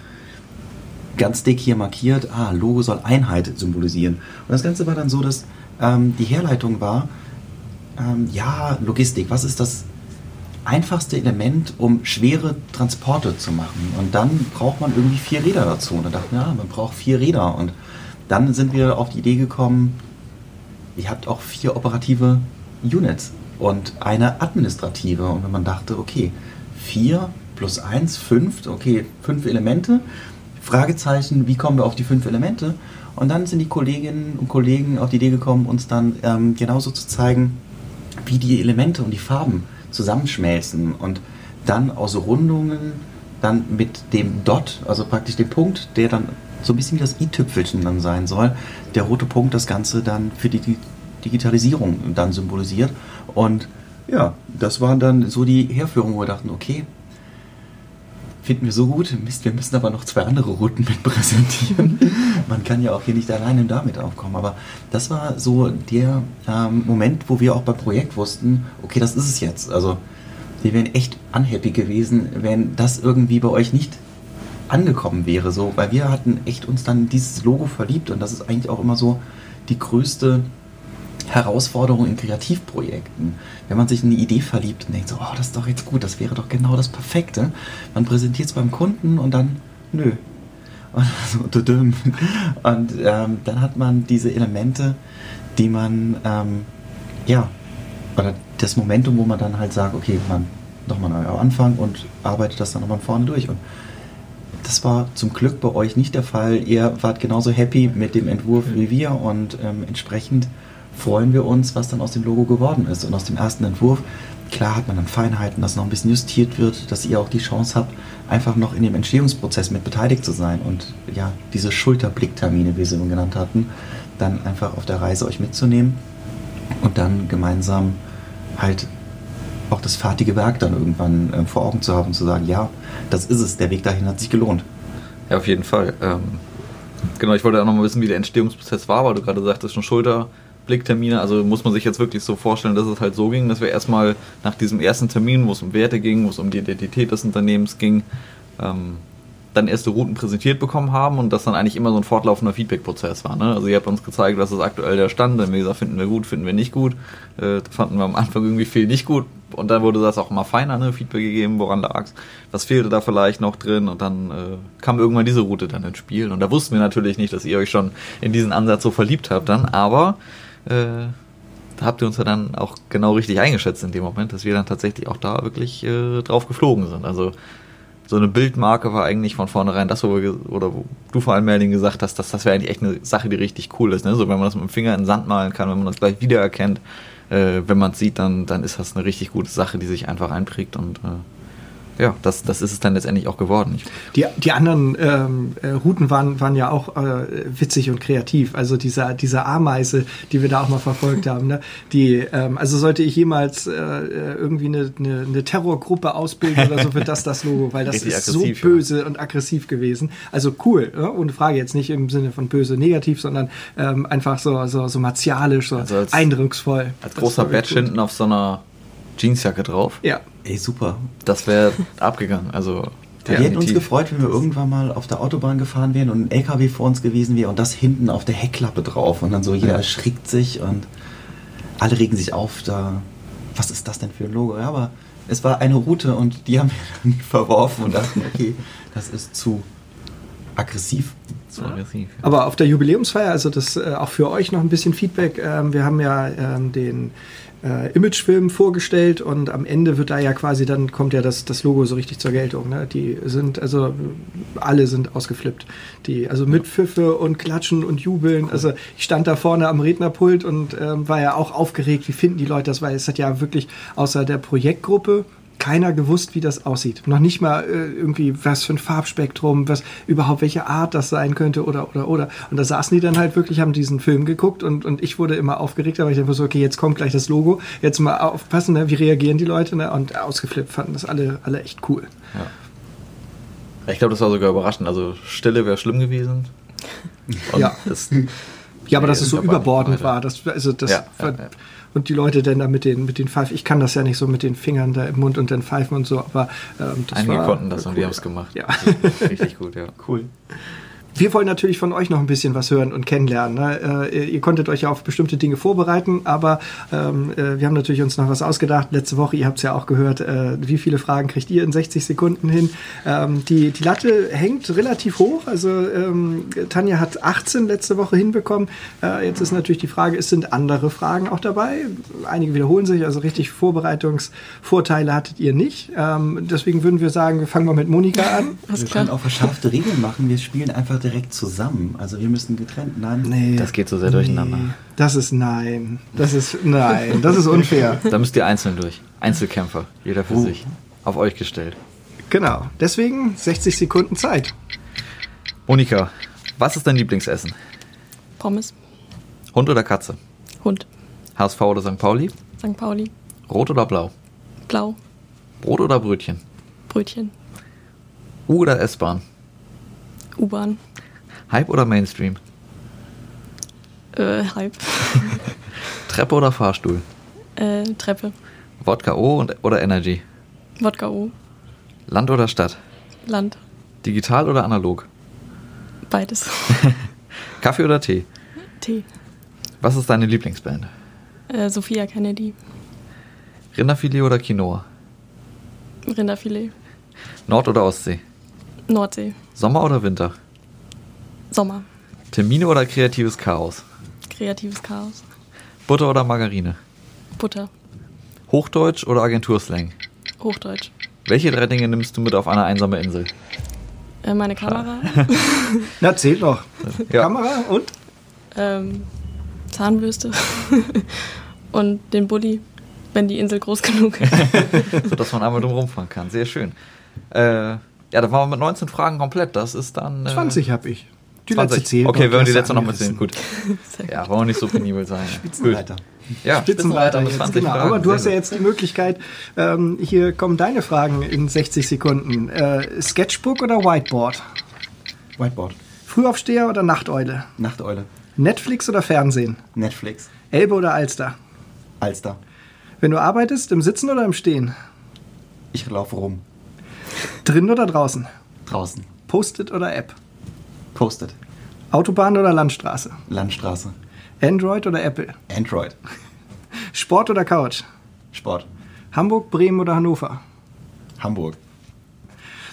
Ganz dick hier markiert, ah, Logo soll Einheit symbolisieren. Und das Ganze war dann so, dass ähm, die Herleitung war, ähm, ja, Logistik, was ist das einfachste Element, um schwere Transporte zu machen? Und dann braucht man irgendwie vier Räder dazu. Und dann dachten wir, ja, man braucht vier Räder. Und dann sind wir auf die Idee gekommen, ihr habt auch vier operative Units und eine administrative. Und wenn man dachte, okay, vier plus eins, fünf, okay, fünf Elemente, Fragezeichen, wie kommen wir auf die fünf Elemente? Und dann sind die Kolleginnen und Kollegen auf die Idee gekommen, uns dann ähm, genauso zu zeigen, wie die Elemente und die Farben zusammenschmelzen und dann aus Rundungen, dann mit dem Dot, also praktisch dem Punkt, der dann so ein bisschen wie das i-Tüpfelchen dann sein soll, der rote Punkt das Ganze dann für die Digitalisierung dann symbolisiert. Und ja, das waren dann so die Herführungen, wo wir dachten, okay, finden wir so gut, Mist, wir müssen aber noch zwei andere Routen mit präsentieren. *laughs* Man kann ja auch hier nicht alleine damit aufkommen. Aber das war so der ähm, Moment, wo wir auch beim Projekt wussten, okay, das ist es jetzt. Also wir wären echt unhappy gewesen, wenn das irgendwie bei euch nicht angekommen wäre, so, weil wir hatten echt uns dann dieses Logo verliebt und das ist eigentlich auch immer so die größte Herausforderung in Kreativprojekten. Wenn man sich in eine Idee verliebt und denkt so, oh, das ist doch jetzt gut, das wäre doch genau das Perfekte. Man präsentiert es beim Kunden und dann, nö. Und, *laughs* so, und ähm, dann hat man diese Elemente, die man, ähm, ja, oder das Momentum, wo man dann halt sagt, okay, man nochmal neu Anfang und arbeitet das dann nochmal vorne durch. Und das war zum Glück bei euch nicht der Fall. Ihr wart genauso happy mit dem Entwurf wie wir und ähm, entsprechend freuen wir uns, was dann aus dem Logo geworden ist. Und aus dem ersten Entwurf, klar hat man dann Feinheiten, dass noch ein bisschen justiert wird, dass ihr auch die Chance habt, einfach noch in dem Entstehungsprozess mit beteiligt zu sein und ja, diese Schulterblicktermine, wie sie genannt hatten, dann einfach auf der Reise euch mitzunehmen und dann gemeinsam halt auch das fertige Werk dann irgendwann äh, vor Augen zu haben und zu sagen, ja, das ist es, der Weg dahin hat sich gelohnt.
Ja, auf jeden Fall. Ähm, genau, ich wollte auch noch mal wissen, wie der Entstehungsprozess war, weil du gerade sagtest, schon Schulterblicktermine. Also muss man sich jetzt wirklich so vorstellen, dass es halt so ging, dass wir erstmal nach diesem ersten Termin, wo es um Werte ging, wo es um die Identität des Unternehmens ging, ähm, dann erste Routen präsentiert bekommen haben und das dann eigentlich immer so ein fortlaufender Feedback-Prozess war. Ne? Also ihr habt uns gezeigt, was ist aktuell der Stand, dann haben wir gesagt, finden wir gut, finden wir nicht gut. Äh, fanden wir am Anfang irgendwie viel nicht gut und dann wurde das auch immer feiner, ne? Feedback gegeben, woran lag's, was fehlte da vielleicht noch drin und dann äh, kam irgendwann diese Route dann ins Spiel und da wussten wir natürlich nicht, dass ihr euch schon in diesen Ansatz so verliebt habt dann, aber äh, da habt ihr uns ja dann auch genau richtig eingeschätzt in dem Moment, dass wir dann tatsächlich auch da wirklich äh, drauf geflogen sind. Also so eine Bildmarke war eigentlich von vornherein das, wo wir, oder wo du vor allem Merlin gesagt hast, dass das wäre eigentlich echt eine Sache, die richtig cool ist. Ne? So wenn man das mit dem Finger in den Sand malen kann, wenn man das gleich wiedererkennt, äh, wenn man es sieht, dann, dann ist das eine richtig gute Sache, die sich einfach einprägt und äh, ja, das, das ist es dann letztendlich auch geworden.
Die, die anderen ähm, äh, Routen waren, waren ja auch äh, witzig und kreativ. Also diese, diese Ameise, die wir da auch mal verfolgt *laughs* haben, ne? die, ähm, also sollte ich jemals äh, irgendwie eine, eine, eine Terrorgruppe ausbilden oder so, wird das das Logo, weil das ist so
aggressiv, ja.
böse und aggressiv gewesen. Also cool, ne? ohne Frage jetzt nicht im Sinne von böse negativ, sondern ähm, einfach so, so, so martialisch, so
Also als-
eindrucksvoll.
als
Das
großer Badge hinten auf so einer Jeansjacke drauf,
Ja,
Ey, super.
das wäre abgegangen. Also
Wir hätten uns gefreut, wenn wir irgendwann mal auf der Autobahn gefahren wären und ein LKW vor uns gewesen wäre und das hinten auf der Heckklappe drauf und dann so jeder erschrickt sich und alle regen sich auf, da, was ist das denn für ein Logo? Ja, aber es war eine Route und die haben wir dann *laughs* verworfen und dachten, okay, das ist zu aggressiv.
So aggressiv. ja.
Aber auf der Jubiläumsfeier, also das äh, auch für euch noch ein bisschen Feedback. Ähm, wir haben ja ähm, den äh, Imagefilm vorgestellt und am Ende wird da ja quasi dann kommt ja das, das Logo so richtig zur Geltung. Ne? Die sind also alle sind ausgeflippt. Die also mit Pfiffe und Klatschen und Jubeln. Also ich stand da vorne am Rednerpult und ähm, war ja auch aufgeregt. Wie finden die Leute das? Weil es hat ja wirklich außer der Projektgruppe keiner gewusst, wie das aussieht. Noch nicht mal äh, irgendwie, was für ein Farbspektrum, was überhaupt welche Art das sein könnte oder oder oder. Und da saßen die dann halt wirklich, haben diesen Film geguckt und, und ich wurde immer aufgeregt, aber ich dachte so, okay, jetzt kommt gleich das Logo, jetzt mal aufpassen, ne? wie reagieren die Leute, ne? Und ausgeflippt fanden das alle, alle echt cool.
Ich glaube, das war sogar überraschend. Also Stille wäre schlimm gewesen. *laughs* Und
Ja.
Das, *laughs*
Ja, aber dass es so überbordend war, das, also das
Ja, ja, ja.
und die Leute dann da mit den mit den Pfeifen, ich kann das ja nicht so mit den Fingern da im Mund und dann pfeifen und so, aber ähm, das
einige
war,
konnten das
war
und
cool.
die haben es gemacht.
Ja.
Also, richtig gut, ja.
Cool.
Wir wollen natürlich von euch noch ein bisschen was hören und kennenlernen. Ne? Äh, ihr konntet euch ja auf bestimmte Dinge vorbereiten, aber ähm, äh, wir haben natürlich uns noch was ausgedacht. Letzte Woche, ihr habt es ja auch gehört, äh, wie viele Fragen kriegt ihr in 60 Sekunden hin? Ähm, die, die Latte hängt relativ hoch. Also ähm, Tanja hat 18 letzte Woche hinbekommen. Äh, jetzt ist natürlich die Frage, es sind andere Fragen auch dabei. Einige wiederholen sich, also richtig Vorbereitungsvorteile hattet ihr nicht. Ähm, deswegen würden wir sagen, wir fangen mal mit Monika an.
Wir können auch verschärfte Regeln machen. Wir spielen einfach direkt zusammen. Also wir müssen getrennt. Nein.
Nee.
Das geht so sehr durcheinander.
Nee, das ist nein. Das ist nein. Das ist unfair. *laughs*
Da müsst ihr einzeln durch. Einzelkämpfer. Jeder für
Oh.
sich. Auf euch gestellt.
Genau. Deswegen 60 Sekunden Zeit.
Monika, was ist dein Lieblingsessen?
Pommes,
Hund oder Katze?
Hund,
HSV oder St. Pauli?
St. Pauli,
Rot oder blau?
Blau,
Brot oder Brötchen?
Brötchen,
U oder S-Bahn?
U-Bahn,
Hype oder Mainstream?
äh, Halb, *laughs*
Treppe oder Fahrstuhl?
äh, Treppe,
Wodka O und, oder Energy?
Wodka O,
Land oder Stadt?
Land,
Digital oder analog?
beides, *laughs*
Kaffee oder Tee?
Tee,
Was ist deine Lieblingsband?
äh, Sophia Kennedy,
Rinderfilet oder Quinoa?
Rinderfilet,
Nord- oder Ostsee?
Nordsee,
Sommer oder Winter?
Sommer,
Termine oder kreatives Chaos?
kreatives Chaos,
Butter oder Margarine?
Butter,
Hochdeutsch oder Agenturslang?
Hochdeutsch,
Welche drei Dinge nimmst du mit auf eine einsame Insel?
äh, meine Kamera, *laughs*
Na, zählt noch.
Ja.
Kamera und?
ähm, Zahnbürste *laughs* und den Bulli, wenn die Insel groß genug ist. *laughs*
sodass man einmal drum rumfahren kann. Sehr schön. Äh, ja, da waren wir mit 19 Fragen komplett. Das ist dann. Äh,
20 habe ich. Die
20.
letzte zählt.
Okay,
noch,
wenn wir die
hast du
letzte noch
angerissen.
mitzählen. Gut. *laughs* Ja, wollen wir nicht so penibel sein.
Spitzenreiter.
Ja,
Spitzenreiter
mit
jetzt,
20
genau.
Fragen.
Aber du
Sehr
hast ja jetzt die Möglichkeit, ähm, hier kommen deine Fragen in 60 Sekunden. Äh, Sketchbook oder Whiteboard?
Whiteboard.
Frühaufsteher oder Nachteule?
Nachteule.
Netflix oder Fernsehen?
Netflix.
Elbe oder Alster?
Alster.
Wenn du arbeitest, im Sitzen oder im Stehen?
Ich laufe rum.
Drin oder draußen?
Draußen.
Post-it oder App?
Posted.
Autobahn oder Landstraße?
Landstraße.
Android oder Apple?
Android.
Sport oder Couch?
Sport.
Hamburg, Bremen oder Hannover?
Hamburg.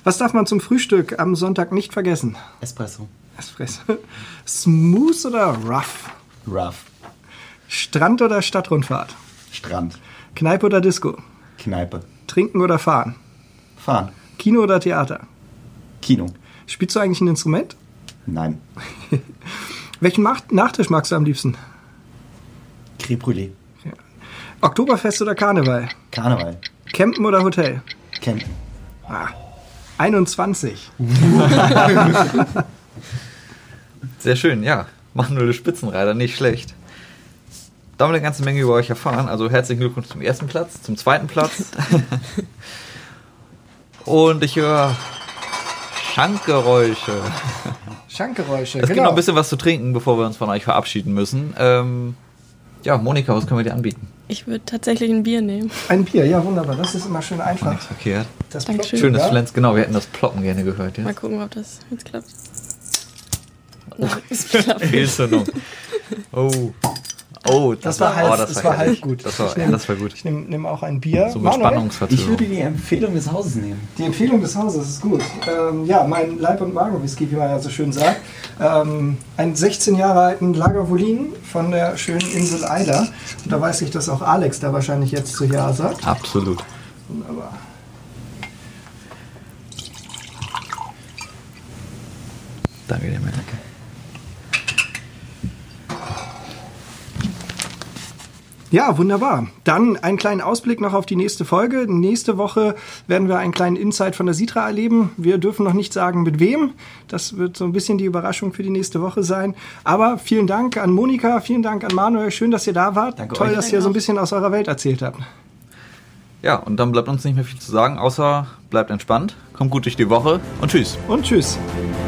Was darf man zum Frühstück am Sonntag nicht vergessen?
Espresso.
Espresso. *laughs* Smooth oder rough?
Rough.
Strand oder Stadtrundfahrt?
Strand.
Kneipe oder Disco?
Kneipe.
Trinken oder fahren?
Fahren.
Kino oder Theater?
Kino.
Spielst du eigentlich ein Instrument?
Nein. *laughs*
Welchen Nachtisch magst du am liebsten?
Creme Brûlée.
Oktoberfest oder Karneval?
Karneval.
Campen oder Hotel?
Campen.
Ah, 21. *laughs*
Sehr schön, ja. Manuelle Spitzenreiter, nicht schlecht. Da haben wir eine ganze Menge über euch erfahren. Also herzlichen Glückwunsch zum ersten Platz, zum zweiten Platz. *laughs* Und ich höre Schankgeräusche.
Schankgeräusche,
Es gibt
genau.
noch ein bisschen was zu trinken, bevor wir uns von euch verabschieden müssen. Ähm, ja, Monika, was können wir dir anbieten?
Ich würde tatsächlich ein Bier nehmen.
Ein Bier, ja wunderbar. Das ist immer schön einfach.
Nichts verkehrt.
Das
Dankeschön.
Schönes
sogar.
Flens, genau, wir hätten das Ploppen gerne gehört.
Mal
Ja?
gucken, ob das jetzt klappt. Nein, es klappt.
Fehlzündung. *laughs* Oh. Oh,
Das war halb-
oh,
das war
herrlich.
halb gut.
Das war,
Ich nehm-
das war gut.
Ich nehme nehm auch ein Bier.
So mit
Manuel,
Ich
Spannungsverzögerung.
würde die Empfehlung des Hauses nehmen.
Die Empfehlung des Hauses ist gut. Ähm, ja, mein Leib- und Magen-Whisky, wie man ja so schön sagt. Ähm, einen 16 Jahre alten Lagavulin von der schönen Insel Eider. Und da weiß ich, dass auch Alex da wahrscheinlich jetzt zu Ja sagt.
Absolut.
Wunderbar.
Danke dir, Melke.
Ja, wunderbar. Dann einen kleinen Ausblick noch auf die nächste Folge. Nächste Woche werden wir einen kleinen Insight von der Sitra erleben. Wir dürfen noch nicht sagen, mit wem. Das wird so ein bisschen die Überraschung für die nächste Woche sein. Aber vielen Dank an Monika, vielen Dank an Manuel. Schön, dass ihr da wart.
Danke
Toll,
euch.
dass ihr so ein bisschen aus eurer Welt erzählt habt.
Ja, und dann bleibt uns nicht mehr viel zu sagen, außer bleibt entspannt, kommt gut durch die Woche und tschüss.
Und tschüss.
Tschüss.